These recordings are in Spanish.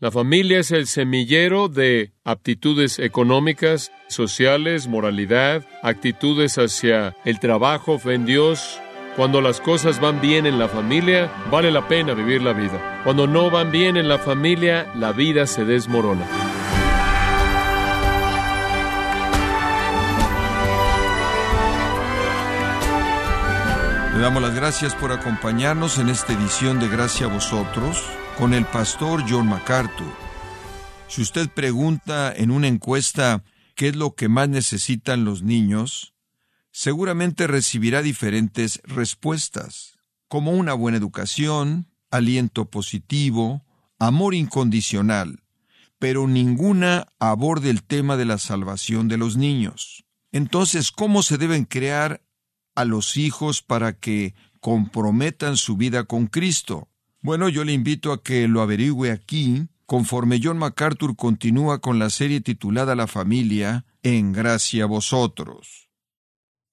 La familia es el semillero de aptitudes económicas, sociales, moralidad, actitudes hacia el trabajo, fe en Dios. Cuando las cosas van bien en la familia, vale la pena vivir la vida. Cuando no van bien en la familia, la vida se desmorona. Le damos las gracias por acompañarnos en esta edición de Gracia a vosotros con el pastor John MacArthur. Si usted pregunta en una encuesta qué es lo que más necesitan los niños, seguramente recibirá diferentes respuestas, como una buena educación, aliento positivo, amor incondicional, pero ninguna aborda el tema de la salvación de los niños. Entonces, ¿cómo se deben crear a los hijos para que comprometan su vida con Cristo? Bueno, yo le invito a que lo averigüe aquí, conforme John MacArthur continúa con la serie titulada La familia, en gracia a vosotros.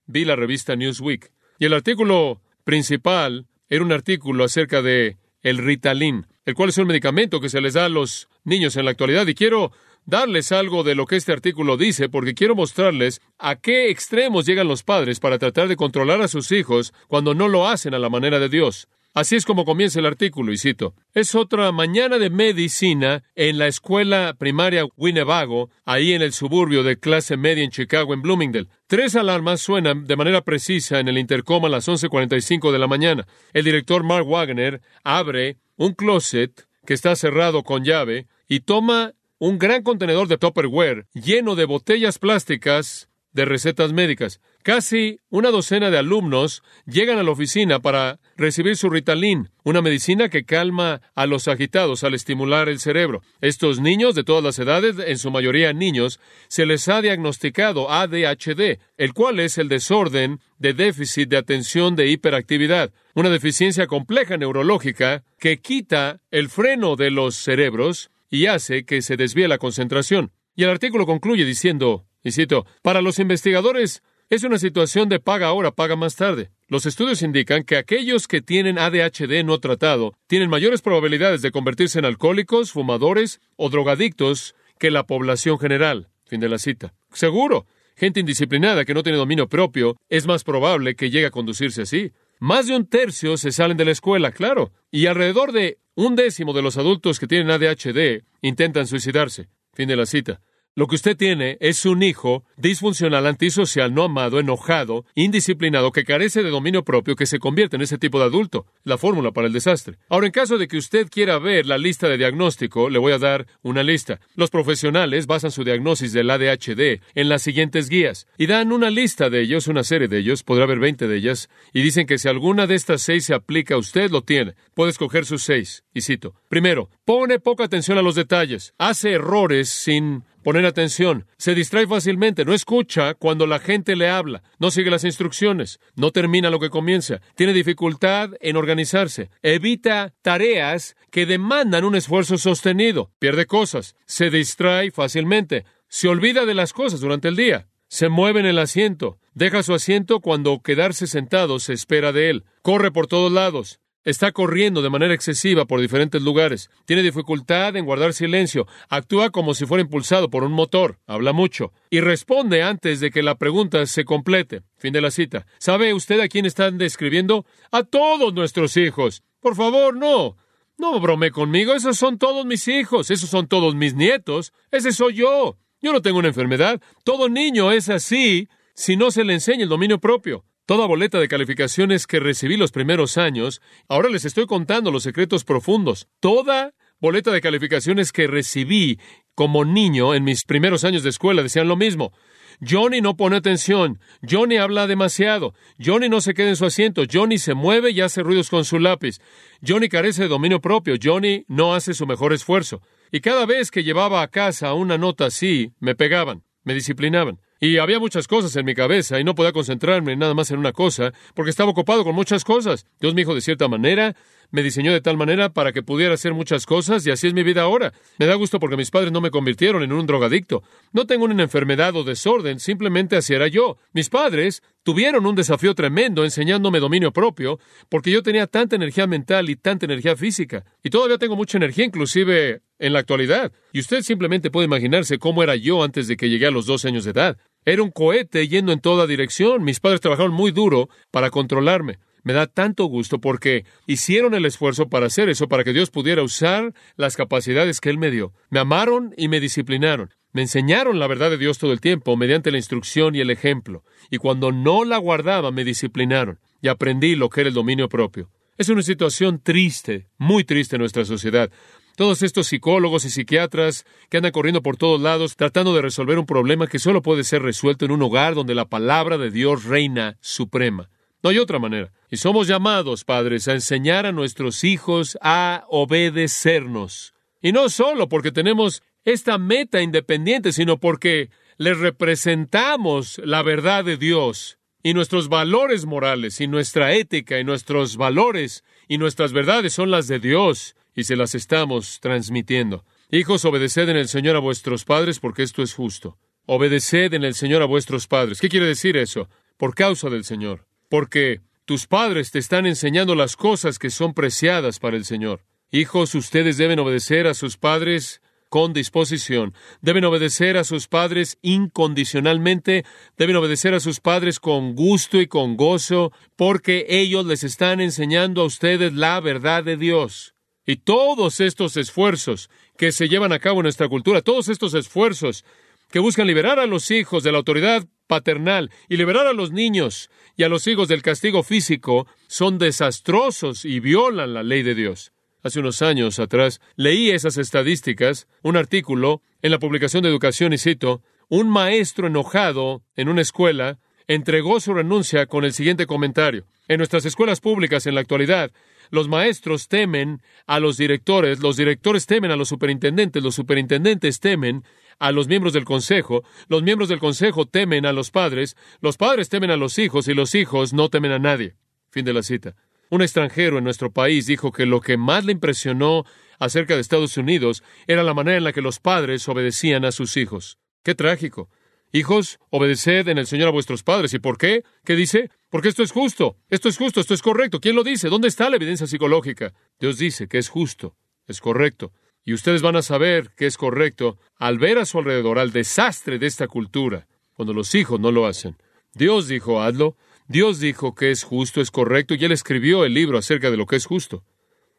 Vi la revista Newsweek y el artículo principal era un artículo acerca de el Ritalin, el cual es un medicamento que se les da a los niños en la actualidad y quiero darles algo de lo que este artículo dice porque quiero mostrarles a qué extremos llegan los padres para tratar de controlar a sus hijos cuando no lo hacen a la manera de Dios. Así es como comienza el artículo, y cito, es otra mañana de medicina en la escuela primaria Winnebago, ahí en el suburbio de clase media en Chicago, en Bloomingdale. Tres alarmas suenan de manera precisa en el intercom a las 11.45 de la mañana. El director Mark Wagner abre un closet que está cerrado con llave y toma un gran contenedor de Tupperware lleno de botellas plásticas de recetas médicas. Casi una docena de alumnos llegan a la oficina para recibir su Ritalin, una medicina que calma a los agitados al estimular el cerebro. Estos niños de todas las edades, en su mayoría niños, se les ha diagnosticado ADHD, el cual es el desorden de déficit de atención de hiperactividad, una deficiencia compleja neurológica que quita el freno de los cerebros y hace que se desvíe la concentración. Y el artículo concluye diciendo, y cito, para los investigadores es una situación de paga ahora, paga más tarde. Los estudios indican que aquellos que tienen ADHD no tratado tienen mayores probabilidades de convertirse en alcohólicos, fumadores o drogadictos que la población general. Fin de la cita. Seguro, gente indisciplinada que no tiene dominio propio es más probable que llegue a conducirse así. Más de un tercio se salen de la escuela, claro, y alrededor de un décimo de los adultos que tienen ADHD intentan suicidarse. Fin de la cita. Lo que usted tiene es un hijo disfuncional, antisocial, no amado, enojado, indisciplinado, que carece de dominio propio, que se convierte en ese tipo de adulto. La fórmula para el desastre. Ahora, en caso de que usted quiera ver la lista de diagnóstico, le voy a dar una lista. Los profesionales basan su diagnosis del ADHD en las siguientes guías y dan una lista de ellos, una serie de ellos, podrá haber 20 de ellas, y dicen que si alguna de estas seis se aplica a usted, lo tiene. Puede escoger sus seis. Y cito. Primero, pone poca atención a los detalles, hace errores sin poner atención, se distrae fácilmente, no escucha cuando la gente le habla, no sigue las instrucciones, no termina lo que comienza, tiene dificultad en organizarse, evita tareas que demandan un esfuerzo sostenido, pierde cosas, se distrae fácilmente, se olvida de las cosas durante el día, se mueve en el asiento, deja su asiento cuando quedarse sentado se espera de él, corre por todos lados, Está corriendo de manera excesiva por diferentes lugares. Tiene dificultad en guardar silencio. Actúa como si fuera impulsado por un motor. Habla mucho. Y responde antes de que la pregunta se complete. Fin de la cita. ¿Sabe usted a quién están describiendo? A todos nuestros hijos. Por favor, no. No brome conmigo. Esos son todos mis hijos. Esos son todos mis nietos. Ese soy yo. Yo no tengo una enfermedad. Todo niño es así si no se le enseña el dominio propio. Toda boleta de calificaciones que recibí los primeros años, ahora les estoy contando los secretos profundos. Toda boleta de calificaciones que recibí como niño en mis primeros años de escuela decían lo mismo. Johnny no pone atención, Johnny habla demasiado, Johnny no se queda en su asiento, Johnny se mueve y hace ruidos con su lápiz, Johnny carece de dominio propio, Johnny no hace su mejor esfuerzo. Y cada vez que llevaba a casa una nota así, me pegaban, me disciplinaban. Y había muchas cosas en mi cabeza y no podía concentrarme nada más en una cosa porque estaba ocupado con muchas cosas. Dios me dijo de cierta manera, me diseñó de tal manera para que pudiera hacer muchas cosas y así es mi vida ahora. Me da gusto porque mis padres no me convirtieron en un drogadicto. No tengo una enfermedad o desorden, simplemente así era yo. Mis padres tuvieron un desafío tremendo enseñándome dominio propio porque yo tenía tanta energía mental y tanta energía física. Y todavía tengo mucha energía, inclusive en la actualidad. Y usted simplemente puede imaginarse cómo era yo antes de que llegué a los 12 años de edad. Era un cohete yendo en toda dirección. Mis padres trabajaron muy duro para controlarme. Me da tanto gusto porque hicieron el esfuerzo para hacer eso, para que Dios pudiera usar las capacidades que Él me dio. Me amaron y me disciplinaron. Me enseñaron la verdad de Dios todo el tiempo mediante la instrucción y el ejemplo. Y cuando no la guardaba, me disciplinaron. Y aprendí lo que era el dominio propio. Es una situación triste, muy triste en nuestra sociedad. Todos estos psicólogos y psiquiatras que andan corriendo por todos lados tratando de resolver un problema que solo puede ser resuelto en un hogar donde la palabra de Dios reina suprema. No hay otra manera. Y somos llamados, padres, a enseñar a nuestros hijos a obedecernos. Y no solo porque tenemos esta meta independiente, sino porque les representamos la verdad de Dios y nuestros valores morales y nuestra ética y nuestros valores y nuestras verdades son las de Dios y se las estamos transmitiendo. Hijos, obedeced en el Señor a vuestros padres porque esto es justo. Obedeced en el Señor a vuestros padres. ¿Qué quiere decir eso? Por causa del Señor porque tus padres te están enseñando las cosas que son preciadas para el Señor. Hijos, ustedes deben obedecer a sus padres con disposición, deben obedecer a sus padres incondicionalmente, deben obedecer a sus padres con gusto y con gozo, porque ellos les están enseñando a ustedes la verdad de Dios. Y todos estos esfuerzos que se llevan a cabo en nuestra cultura, todos estos esfuerzos que buscan liberar a los hijos de la autoridad paternal y liberar a los niños y a los hijos del castigo físico son desastrosos y violan la ley de Dios. Hace unos años atrás leí esas estadísticas, un artículo en la publicación de Educación y cito, un maestro enojado en una escuela entregó su renuncia con el siguiente comentario. En nuestras escuelas públicas en la actualidad, los maestros temen a los directores, los directores temen a los superintendentes, los superintendentes temen a los miembros del consejo, los miembros del consejo temen a los padres, los padres temen a los hijos y los hijos no temen a nadie. Fin de la cita. Un extranjero en nuestro país dijo que lo que más le impresionó acerca de Estados Unidos era la manera en la que los padres obedecían a sus hijos. Qué trágico. Hijos, obedeced en el Señor a vuestros padres. ¿Y por qué? ¿Qué dice? Porque esto es justo, esto es justo, esto es correcto. ¿Quién lo dice? ¿Dónde está la evidencia psicológica? Dios dice que es justo, es correcto. Y ustedes van a saber que es correcto al ver a su alrededor al desastre de esta cultura, cuando los hijos no lo hacen. Dios dijo, hazlo. Dios dijo que es justo, es correcto, y Él escribió el libro acerca de lo que es justo.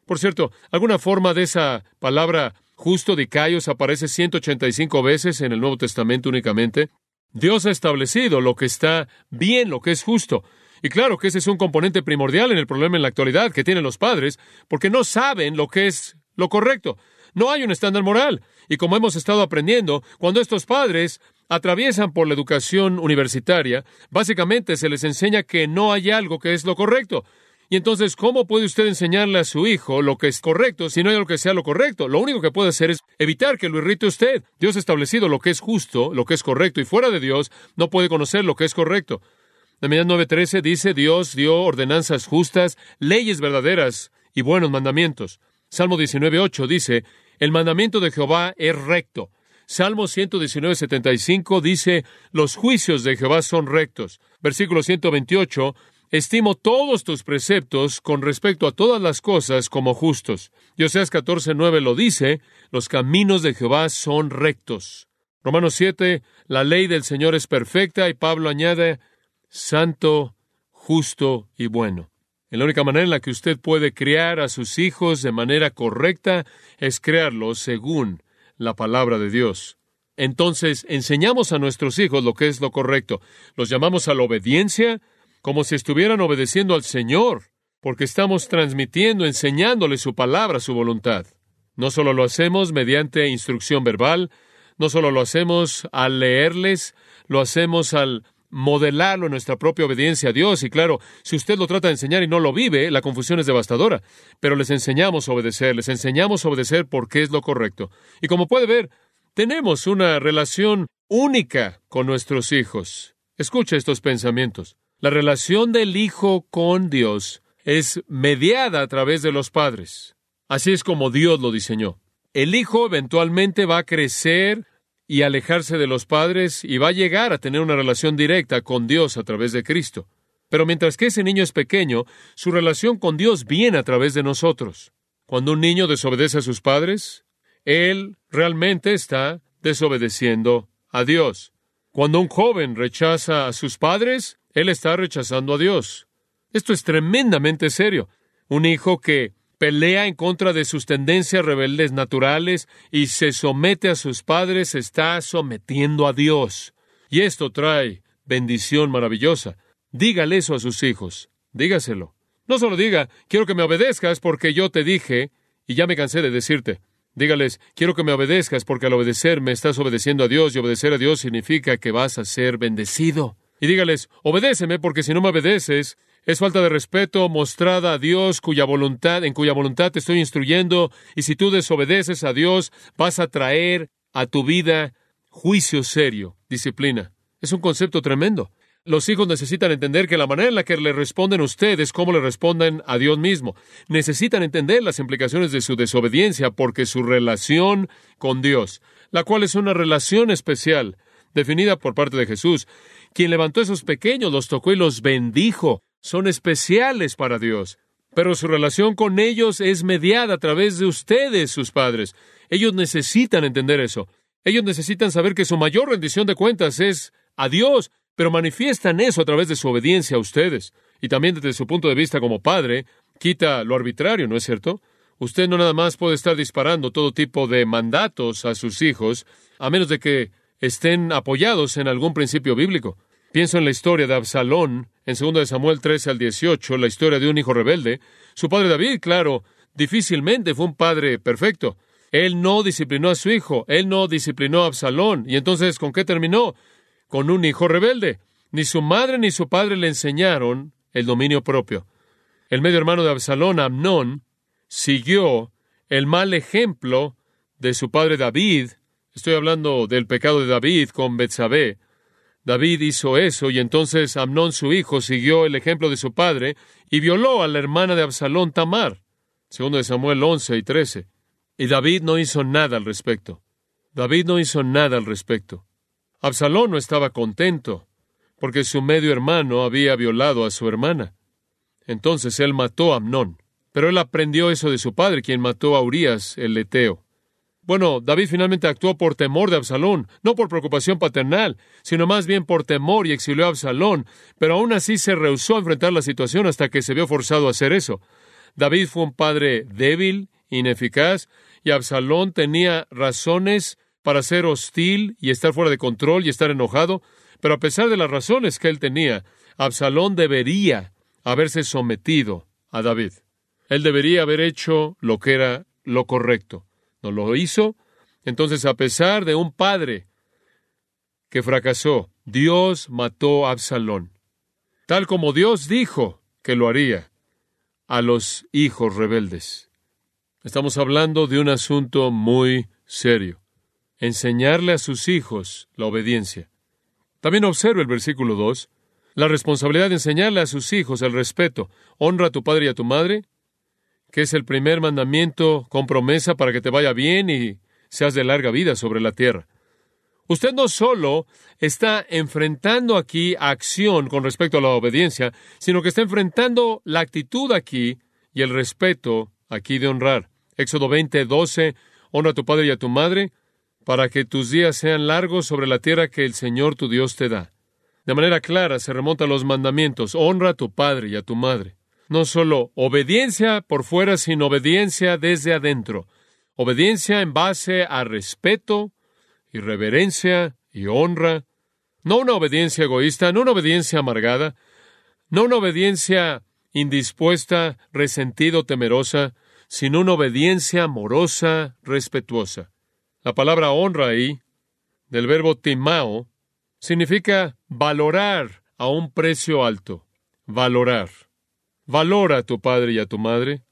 Por cierto, alguna forma de esa palabra justo de Cayos aparece 185 veces en el Nuevo Testamento únicamente. Dios ha establecido lo que está bien, lo que es justo. Y claro que ese es un componente primordial en el problema en la actualidad que tienen los padres, porque no saben lo que es lo correcto. No hay un estándar moral. Y como hemos estado aprendiendo, cuando estos padres atraviesan por la educación universitaria, básicamente se les enseña que no hay algo que es lo correcto. Y entonces, ¿cómo puede usted enseñarle a su hijo lo que es correcto si no hay algo que sea lo correcto? Lo único que puede hacer es evitar que lo irrite usted. Dios ha establecido lo que es justo, lo que es correcto, y fuera de Dios no puede conocer lo que es correcto. Nehemías 9:13 dice, Dios dio ordenanzas justas, leyes verdaderas y buenos mandamientos. Salmo 19.8 dice, el mandamiento de Jehová es recto. Salmo 119.75 dice, los juicios de Jehová son rectos. Versículo 128, estimo todos tus preceptos con respecto a todas las cosas como justos. Y Oseas 14.9 lo dice, los caminos de Jehová son rectos. Romanos 7, la ley del Señor es perfecta y Pablo añade, santo, justo y bueno. La única manera en la que usted puede criar a sus hijos de manera correcta es crearlos según la palabra de Dios. Entonces, enseñamos a nuestros hijos lo que es lo correcto. Los llamamos a la obediencia como si estuvieran obedeciendo al Señor, porque estamos transmitiendo, enseñándole su palabra, su voluntad. No solo lo hacemos mediante instrucción verbal, no solo lo hacemos al leerles, lo hacemos al modelarlo en nuestra propia obediencia a Dios. Y claro, si usted lo trata de enseñar y no lo vive, la confusión es devastadora. Pero les enseñamos a obedecer, les enseñamos a obedecer porque es lo correcto. Y como puede ver, tenemos una relación única con nuestros hijos. Escucha estos pensamientos. La relación del Hijo con Dios es mediada a través de los padres. Así es como Dios lo diseñó. El hijo eventualmente va a crecer y alejarse de los padres y va a llegar a tener una relación directa con Dios a través de Cristo. Pero mientras que ese niño es pequeño, su relación con Dios viene a través de nosotros. Cuando un niño desobedece a sus padres, él realmente está desobedeciendo a Dios. Cuando un joven rechaza a sus padres, él está rechazando a Dios. Esto es tremendamente serio. Un hijo que pelea en contra de sus tendencias rebeldes naturales y se somete a sus padres está sometiendo a Dios. Y esto trae bendición maravillosa. Dígale eso a sus hijos. Dígaselo. No solo diga, quiero que me obedezcas porque yo te dije y ya me cansé de decirte. Dígales, quiero que me obedezcas porque al obedecerme estás obedeciendo a Dios y obedecer a Dios significa que vas a ser bendecido. Y dígales, obedéceme porque si no me obedeces, es falta de respeto mostrada a Dios cuya voluntad, en cuya voluntad te estoy instruyendo, y si tú desobedeces a Dios, vas a traer a tu vida juicio serio, disciplina. Es un concepto tremendo. Los hijos necesitan entender que la manera en la que le responden a ustedes es como le responden a Dios mismo. Necesitan entender las implicaciones de su desobediencia porque su relación con Dios, la cual es una relación especial, definida por parte de Jesús, quien levantó a esos pequeños, los tocó y los bendijo, son especiales para Dios. Pero su relación con ellos es mediada a través de ustedes, sus padres. Ellos necesitan entender eso. Ellos necesitan saber que su mayor rendición de cuentas es a Dios pero manifiestan eso a través de su obediencia a ustedes. Y también desde su punto de vista como padre, quita lo arbitrario, ¿no es cierto? Usted no nada más puede estar disparando todo tipo de mandatos a sus hijos, a menos de que estén apoyados en algún principio bíblico. Pienso en la historia de Absalón, en 2 de Samuel 13 al 18, la historia de un hijo rebelde. Su padre David, claro, difícilmente fue un padre perfecto. Él no disciplinó a su hijo, él no disciplinó a Absalón. ¿Y entonces con qué terminó? con un hijo rebelde. Ni su madre ni su padre le enseñaron el dominio propio. El medio hermano de Absalón, Amnón, siguió el mal ejemplo de su padre David. Estoy hablando del pecado de David con Betsabé. David hizo eso y entonces Amnón su hijo siguió el ejemplo de su padre y violó a la hermana de Absalón Tamar. Segundo de Samuel 11 y 13. Y David no hizo nada al respecto. David no hizo nada al respecto. Absalón no estaba contento, porque su medio hermano había violado a su hermana. Entonces él mató a Amnón. Pero él aprendió eso de su padre, quien mató a Urias el leteo. Bueno, David finalmente actuó por temor de Absalón, no por preocupación paternal, sino más bien por temor y exilió a Absalón, pero aún así se rehusó a enfrentar la situación hasta que se vio forzado a hacer eso. David fue un padre débil, ineficaz, y Absalón tenía razones para ser hostil y estar fuera de control y estar enojado, pero a pesar de las razones que él tenía, Absalón debería haberse sometido a David. Él debería haber hecho lo que era lo correcto. No lo hizo. Entonces, a pesar de un padre que fracasó, Dios mató a Absalón, tal como Dios dijo que lo haría a los hijos rebeldes. Estamos hablando de un asunto muy serio enseñarle a sus hijos la obediencia. También observa el versículo 2, la responsabilidad de enseñarle a sus hijos el respeto. Honra a tu padre y a tu madre, que es el primer mandamiento con promesa para que te vaya bien y seas de larga vida sobre la tierra. Usted no solo está enfrentando aquí acción con respecto a la obediencia, sino que está enfrentando la actitud aquí y el respeto aquí de honrar. Éxodo 20, 12, honra a tu padre y a tu madre, para que tus días sean largos sobre la tierra que el Señor tu Dios te da. De manera clara se remonta a los mandamientos, honra a tu padre y a tu madre. No solo obediencia por fuera, sino obediencia desde adentro. Obediencia en base a respeto y reverencia y honra. No una obediencia egoísta, no una obediencia amargada, no una obediencia indispuesta, resentido, temerosa, sino una obediencia amorosa, respetuosa. La palabra honra ahí, del verbo timao, significa valorar a un precio alto. Valorar. Valora a tu padre y a tu madre.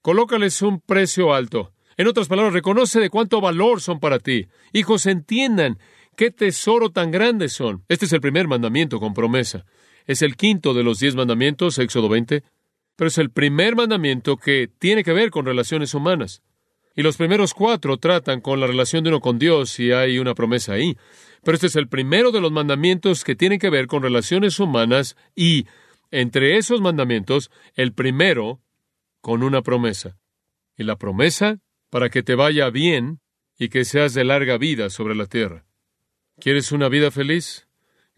Colócales un precio alto. En otras palabras, reconoce de cuánto valor son para ti. Hijos, entiendan qué tesoro tan grande son. Este es el primer mandamiento con promesa. Es el quinto de los diez mandamientos, Éxodo 20. pero es el primer mandamiento que tiene que ver con relaciones humanas. Y los primeros cuatro tratan con la relación de uno con Dios y hay una promesa ahí. Pero este es el primero de los mandamientos que tienen que ver con relaciones humanas y, entre esos mandamientos, el primero con una promesa. Y la promesa para que te vaya bien y que seas de larga vida sobre la tierra. ¿Quieres una vida feliz?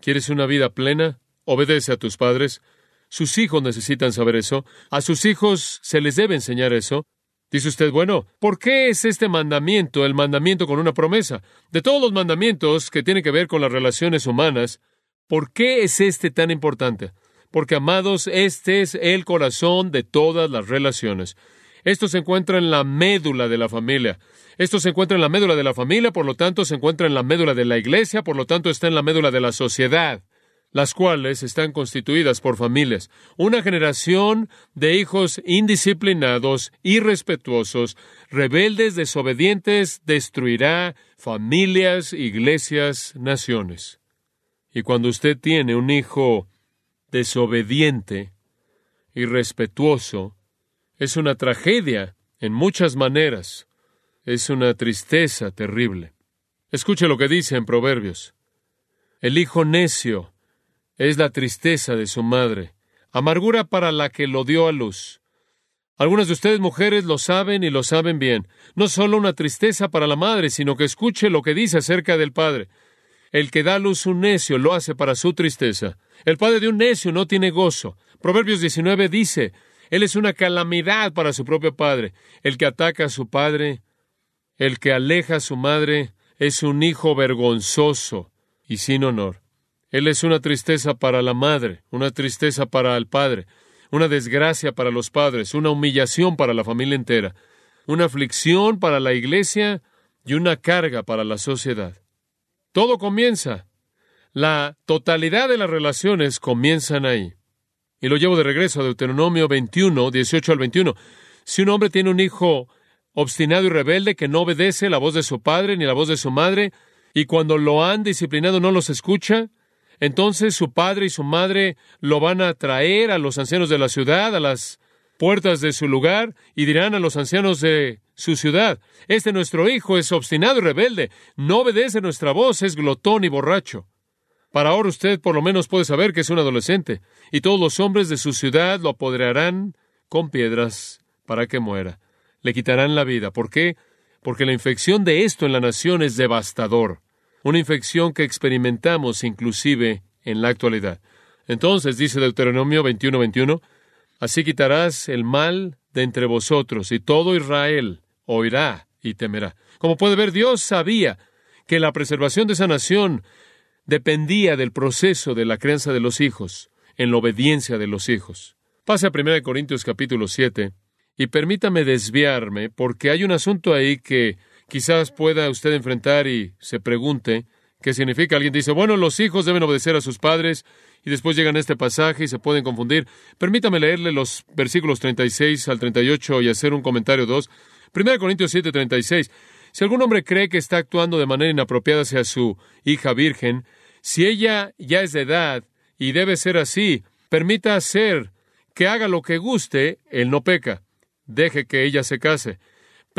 ¿Quieres una vida plena? Obedece a tus padres. Sus hijos necesitan saber eso. A sus hijos se les debe enseñar eso. Dice usted, bueno, ¿por qué es este mandamiento el mandamiento con una promesa? De todos los mandamientos que tienen que ver con las relaciones humanas, ¿por qué es este tan importante? Porque, amados, este es el corazón de todas las relaciones. Esto se encuentra en la médula de la familia. Esto se encuentra en la médula de la familia, por lo tanto se encuentra en la médula de la iglesia, por lo tanto está en la médula de la sociedad las cuales están constituidas por familias. Una generación de hijos indisciplinados, irrespetuosos, rebeldes, desobedientes, destruirá familias, iglesias, naciones. Y cuando usted tiene un hijo desobediente, irrespetuoso, es una tragedia en muchas maneras. Es una tristeza terrible. Escuche lo que dice en Proverbios. El hijo necio es la tristeza de su madre, amargura para la que lo dio a luz. Algunas de ustedes mujeres lo saben y lo saben bien. No solo una tristeza para la madre, sino que escuche lo que dice acerca del padre. El que da a luz un necio lo hace para su tristeza. El padre de un necio no tiene gozo. Proverbios 19 dice, Él es una calamidad para su propio padre. El que ataca a su padre, el que aleja a su madre, es un hijo vergonzoso y sin honor. Él es una tristeza para la madre, una tristeza para el padre, una desgracia para los padres, una humillación para la familia entera, una aflicción para la iglesia y una carga para la sociedad. Todo comienza. La totalidad de las relaciones comienzan ahí. Y lo llevo de regreso a Deuteronomio 21, 18 al 21. Si un hombre tiene un hijo obstinado y rebelde que no obedece la voz de su padre ni la voz de su madre, y cuando lo han disciplinado no los escucha, entonces su padre y su madre lo van a traer a los ancianos de la ciudad, a las puertas de su lugar, y dirán a los ancianos de su ciudad, este nuestro hijo es obstinado y rebelde, no obedece nuestra voz, es glotón y borracho. Para ahora usted por lo menos puede saber que es un adolescente, y todos los hombres de su ciudad lo apoderarán con piedras para que muera. Le quitarán la vida. ¿Por qué? Porque la infección de esto en la nación es devastador una infección que experimentamos inclusive en la actualidad. Entonces, dice Deuteronomio 21, 21, así quitarás el mal de entre vosotros, y todo Israel oirá y temerá. Como puede ver, Dios sabía que la preservación de esa nación dependía del proceso de la crianza de los hijos, en la obediencia de los hijos. Pase a 1 Corintios capítulo 7 y permítame desviarme porque hay un asunto ahí que quizás pueda usted enfrentar y se pregunte qué significa. Alguien dice, bueno, los hijos deben obedecer a sus padres y después llegan a este pasaje y se pueden confundir. Permítame leerle los versículos 36 al 38 y hacer un comentario 2. 1 Corintios 7, 36. Si algún hombre cree que está actuando de manera inapropiada hacia su hija virgen, si ella ya es de edad y debe ser así, permita hacer que haga lo que guste, él no peca. Deje que ella se case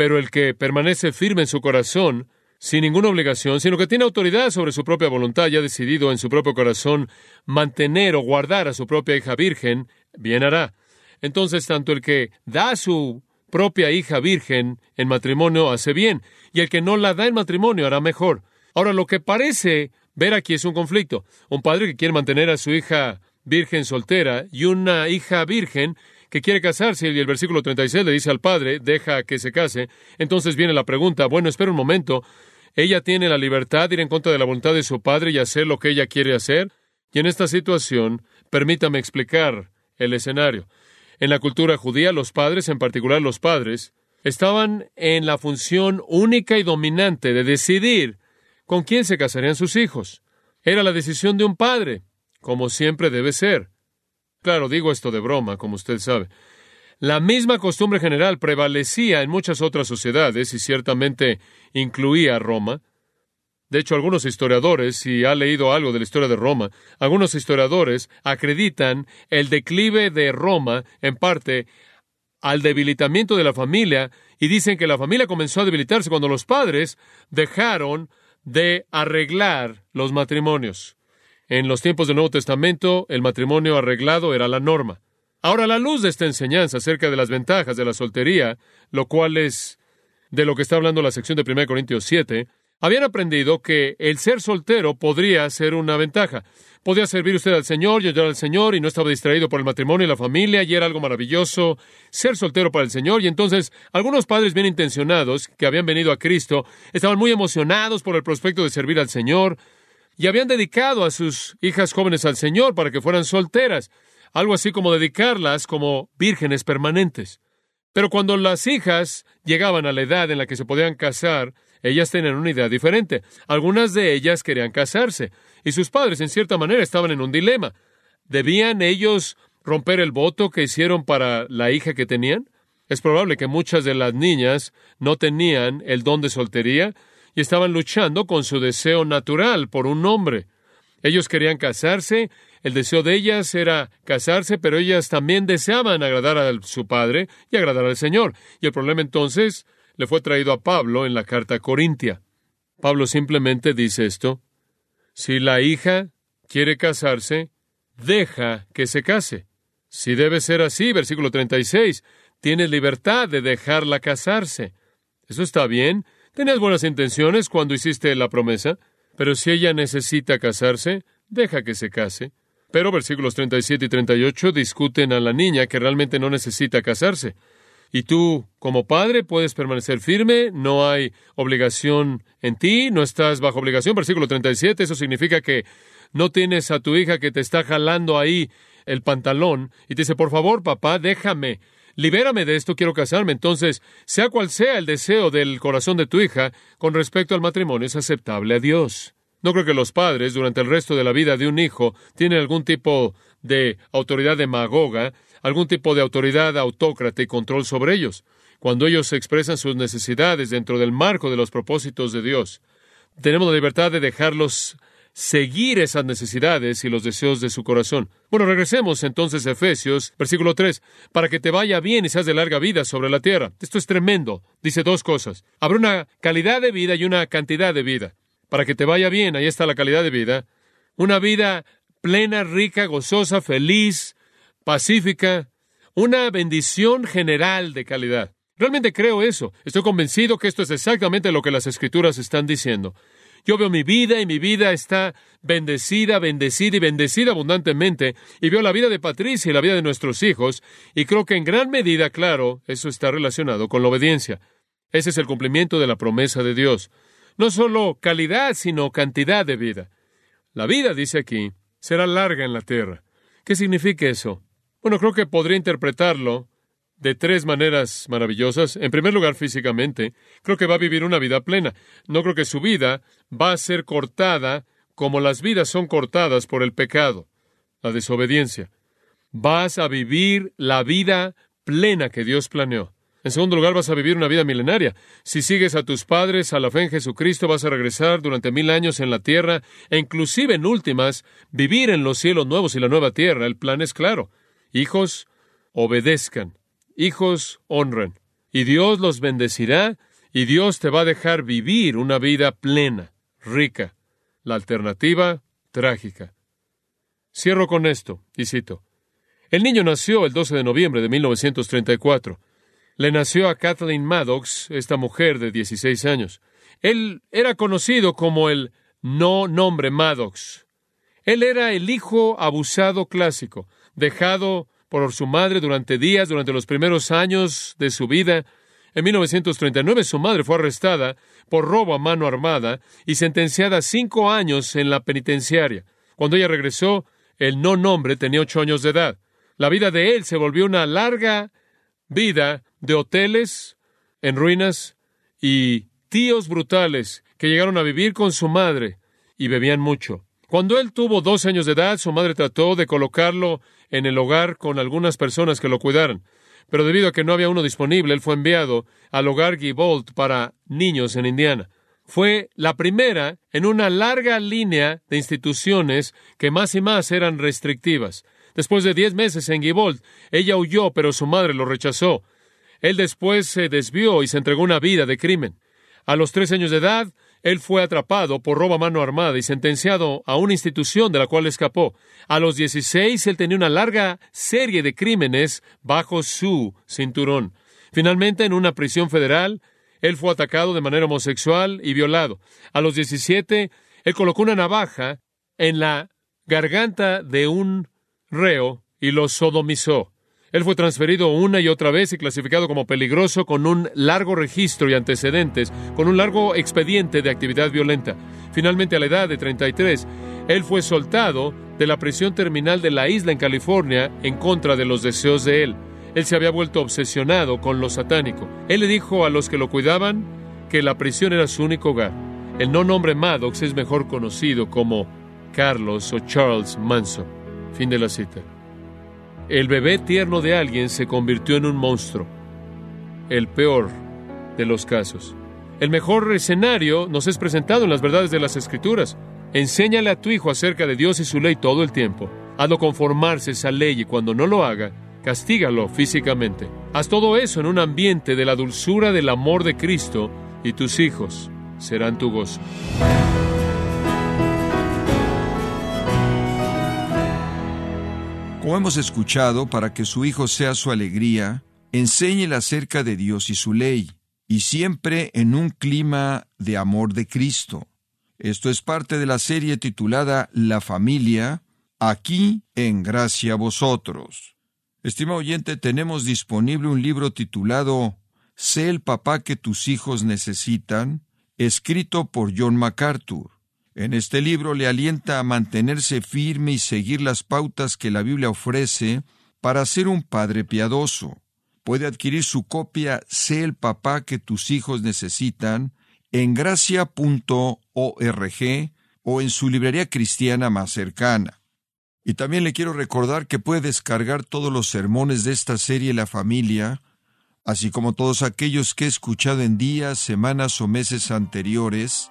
pero el que permanece firme en su corazón, sin ninguna obligación, sino que tiene autoridad sobre su propia voluntad y ha decidido en su propio corazón mantener o guardar a su propia hija virgen, bien hará. Entonces, tanto el que da su propia hija virgen en matrimonio hace bien, y el que no la da en matrimonio hará mejor. Ahora, lo que parece ver aquí es un conflicto. Un padre que quiere mantener a su hija virgen soltera y una hija virgen que quiere casarse y el versículo 36 le dice al padre, deja que se case, entonces viene la pregunta, bueno, espera un momento, ella tiene la libertad de ir en contra de la voluntad de su padre y hacer lo que ella quiere hacer. Y en esta situación, permítame explicar el escenario. En la cultura judía, los padres, en particular los padres, estaban en la función única y dominante de decidir con quién se casarían sus hijos. Era la decisión de un padre, como siempre debe ser. Claro, digo esto de broma, como usted sabe. La misma costumbre general prevalecía en muchas otras sociedades y ciertamente incluía a Roma. De hecho, algunos historiadores, si ha leído algo de la historia de Roma, algunos historiadores acreditan el declive de Roma en parte al debilitamiento de la familia y dicen que la familia comenzó a debilitarse cuando los padres dejaron de arreglar los matrimonios. En los tiempos del Nuevo Testamento, el matrimonio arreglado era la norma. Ahora, a la luz de esta enseñanza acerca de las ventajas de la soltería, lo cual es de lo que está hablando la sección de 1 Corintios 7, habían aprendido que el ser soltero podría ser una ventaja. Podía servir usted al Señor y ayudar al Señor y no estaba distraído por el matrimonio y la familia y era algo maravilloso ser soltero para el Señor. Y entonces algunos padres bien intencionados que habían venido a Cristo estaban muy emocionados por el prospecto de servir al Señor y habían dedicado a sus hijas jóvenes al Señor para que fueran solteras, algo así como dedicarlas como vírgenes permanentes. Pero cuando las hijas llegaban a la edad en la que se podían casar, ellas tenían una idea diferente. Algunas de ellas querían casarse, y sus padres, en cierta manera, estaban en un dilema. ¿Debían ellos romper el voto que hicieron para la hija que tenían? Es probable que muchas de las niñas no tenían el don de soltería y estaban luchando con su deseo natural por un hombre. Ellos querían casarse, el deseo de ellas era casarse, pero ellas también deseaban agradar a su padre y agradar al Señor. Y el problema entonces le fue traído a Pablo en la carta a Corintia. Pablo simplemente dice esto, si la hija quiere casarse, deja que se case. Si debe ser así, versículo 36, tienes libertad de dejarla casarse. Eso está bien, tenías buenas intenciones cuando hiciste la promesa, pero si ella necesita casarse, deja que se case. Pero versículos 37 y 38 discuten a la niña que realmente no necesita casarse. Y tú, como padre, puedes permanecer firme, no hay obligación en ti, no estás bajo obligación. Versículo 37, eso significa que no tienes a tu hija que te está jalando ahí el pantalón y te dice, por favor, papá, déjame, libérame de esto, quiero casarme. Entonces, sea cual sea el deseo del corazón de tu hija con respecto al matrimonio, es aceptable a Dios. No creo que los padres, durante el resto de la vida de un hijo, tienen algún tipo de autoridad demagoga algún tipo de autoridad autócrata y control sobre ellos, cuando ellos expresan sus necesidades dentro del marco de los propósitos de Dios. Tenemos la libertad de dejarlos seguir esas necesidades y los deseos de su corazón. Bueno, regresemos entonces a Efesios, versículo 3, para que te vaya bien y seas de larga vida sobre la tierra. Esto es tremendo. Dice dos cosas. Habrá una calidad de vida y una cantidad de vida. Para que te vaya bien, ahí está la calidad de vida. Una vida plena, rica, gozosa, feliz, pacífica, una bendición general de calidad. Realmente creo eso. Estoy convencido que esto es exactamente lo que las escrituras están diciendo. Yo veo mi vida y mi vida está bendecida, bendecida y bendecida abundantemente. Y veo la vida de Patricia y la vida de nuestros hijos. Y creo que en gran medida, claro, eso está relacionado con la obediencia. Ese es el cumplimiento de la promesa de Dios. No solo calidad, sino cantidad de vida. La vida, dice aquí, será larga en la tierra. ¿Qué significa eso? Bueno, creo que podría interpretarlo de tres maneras maravillosas. En primer lugar, físicamente, creo que va a vivir una vida plena. No creo que su vida va a ser cortada como las vidas son cortadas por el pecado, la desobediencia. Vas a vivir la vida plena que Dios planeó. En segundo lugar, vas a vivir una vida milenaria. Si sigues a tus padres, a la fe en Jesucristo, vas a regresar durante mil años en la tierra e inclusive en últimas, vivir en los cielos nuevos y la nueva tierra. El plan es claro. Hijos, obedezcan. Hijos, honren. Y Dios los bendecirá y Dios te va a dejar vivir una vida plena, rica. La alternativa, trágica. Cierro con esto, y cito. El niño nació el 12 de noviembre de 1934. Le nació a Kathleen Maddox, esta mujer de 16 años. Él era conocido como el no nombre Maddox. Él era el hijo abusado clásico dejado por su madre durante días, durante los primeros años de su vida. En 1939 su madre fue arrestada por robo a mano armada y sentenciada a cinco años en la penitenciaria. Cuando ella regresó, el no nombre tenía ocho años de edad. La vida de él se volvió una larga vida de hoteles en ruinas y tíos brutales que llegaron a vivir con su madre y bebían mucho. Cuando él tuvo dos años de edad, su madre trató de colocarlo en el hogar con algunas personas que lo cuidaran. Pero debido a que no había uno disponible, él fue enviado al hogar Gibolt para niños en Indiana. fue la primera en una larga línea de instituciones que más y más eran restrictivas. Después de diez meses en Gibold, ella huyó, pero su madre lo rechazó. Él después se desvió y se entregó una vida de crimen. A los tres años de edad, él fue atrapado por robo a mano armada y sentenciado a una institución de la cual escapó. A los dieciséis, él tenía una larga serie de crímenes bajo su cinturón. Finalmente, en una prisión federal, él fue atacado de manera homosexual y violado. A los 17, él colocó una navaja en la garganta de un reo y lo sodomizó. Él fue transferido una y otra vez y clasificado como peligroso con un largo registro y antecedentes, con un largo expediente de actividad violenta. Finalmente, a la edad de 33, él fue soltado de la prisión terminal de la isla en California en contra de los deseos de él. Él se había vuelto obsesionado con lo satánico. Él le dijo a los que lo cuidaban que la prisión era su único hogar. El no nombre Maddox es mejor conocido como Carlos o Charles Manson. Fin de la cita. El bebé tierno de alguien se convirtió en un monstruo. El peor de los casos. El mejor escenario nos es presentado en las verdades de las Escrituras. Enséñale a tu hijo acerca de Dios y su ley todo el tiempo. Hazlo conformarse esa ley y cuando no lo haga, castígalo físicamente. Haz todo eso en un ambiente de la dulzura del amor de Cristo y tus hijos serán tu gozo. Como hemos escuchado, para que su hijo sea su alegría, enséñele acerca de Dios y su ley, y siempre en un clima de amor de Cristo. Esto es parte de la serie titulada La familia, aquí en gracia a vosotros. Estimado oyente, tenemos disponible un libro titulado Sé el papá que tus hijos necesitan, escrito por John MacArthur. En este libro le alienta a mantenerse firme y seguir las pautas que la Biblia ofrece para ser un padre piadoso. Puede adquirir su copia Sé el papá que tus hijos necesitan en gracia.org o en su librería cristiana más cercana. Y también le quiero recordar que puede descargar todos los sermones de esta serie La familia, así como todos aquellos que he escuchado en días, semanas o meses anteriores,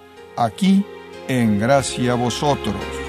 aquí en Gracia Vosotros.